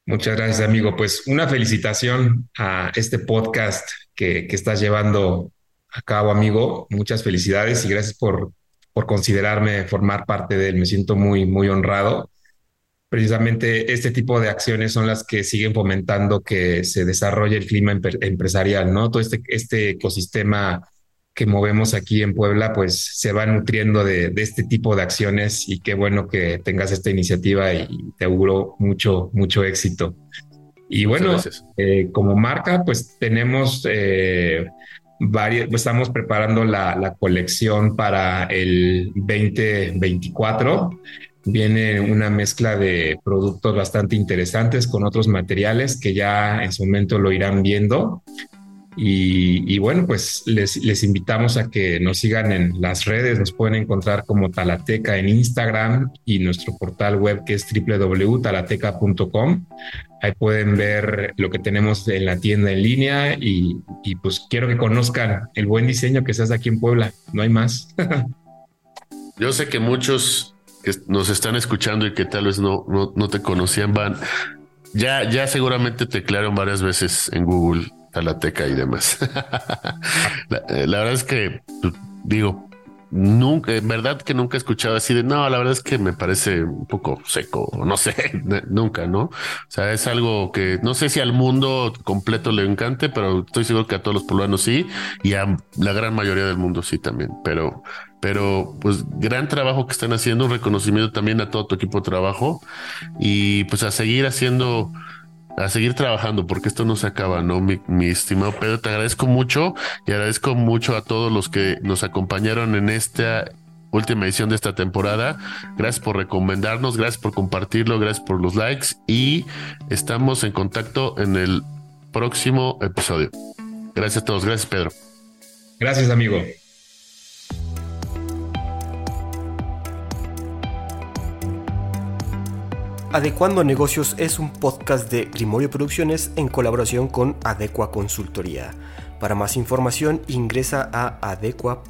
Muchas gracias, amigo. Pues una felicitación a este podcast que, que estás llevando a cabo, amigo. Muchas felicidades y gracias por, por considerarme formar parte de él. Me siento muy, muy honrado. Precisamente este tipo de acciones son las que siguen fomentando que se desarrolle el clima empresarial, ¿no? Todo este, este ecosistema que movemos aquí en Puebla, pues se va nutriendo de, de, este tipo de acciones y qué bueno que tengas esta iniciativa y te auguro mucho, mucho éxito. Y bueno, eh, como marca, pues tenemos eh, varias, estamos preparando la, la, colección para el 2024. Viene una mezcla de productos bastante interesantes con otros materiales que ya en su momento lo irán viendo. Y, bueno, pues les, les, invitamos a que nos sigan en las redes, nos pueden encontrar como Talateca en Instagram y nuestro portal web que es www.talateca.com. Ahí pueden ver lo que tenemos en la tienda en línea y, pues quiero que conozcan el buen diseño que se hace aquí en Puebla. No hay más. [laughs]
Yo sé que muchos que nos están escuchando y que tal vez no, no, te conocían van, ya, ya seguramente teclearon varias veces en Google Talateca y demás. [laughs] la, la verdad es que, pues, digo, nunca, en verdad que nunca he escuchado así de, no, la verdad es que me parece un poco seco, no sé, [laughs] nunca, ¿no? O sea, es algo que no sé si al mundo completo le encante, pero estoy seguro que a todos los poblanos sí, y a la gran mayoría del mundo sí también, pero, pero pues gran trabajo que están haciendo, un reconocimiento también a todo tu equipo de trabajo y pues a seguir haciendo a seguir trabajando porque esto no se acaba, ¿no? Mi, estimado Pedro, te agradezco mucho y agradezco mucho a todos los que nos acompañaron en esta última edición de esta temporada. Gracias por recomendarnos, gracias por compartirlo, gracias por los likes y estamos en contacto en el próximo episodio. Gracias a todos, gracias Pedro.
Gracias amigo.
Adecuando Negocios es un podcast de Grimorio Producciones en colaboración con Adecua Consultoría. Para más información ingresa a adecua.mx.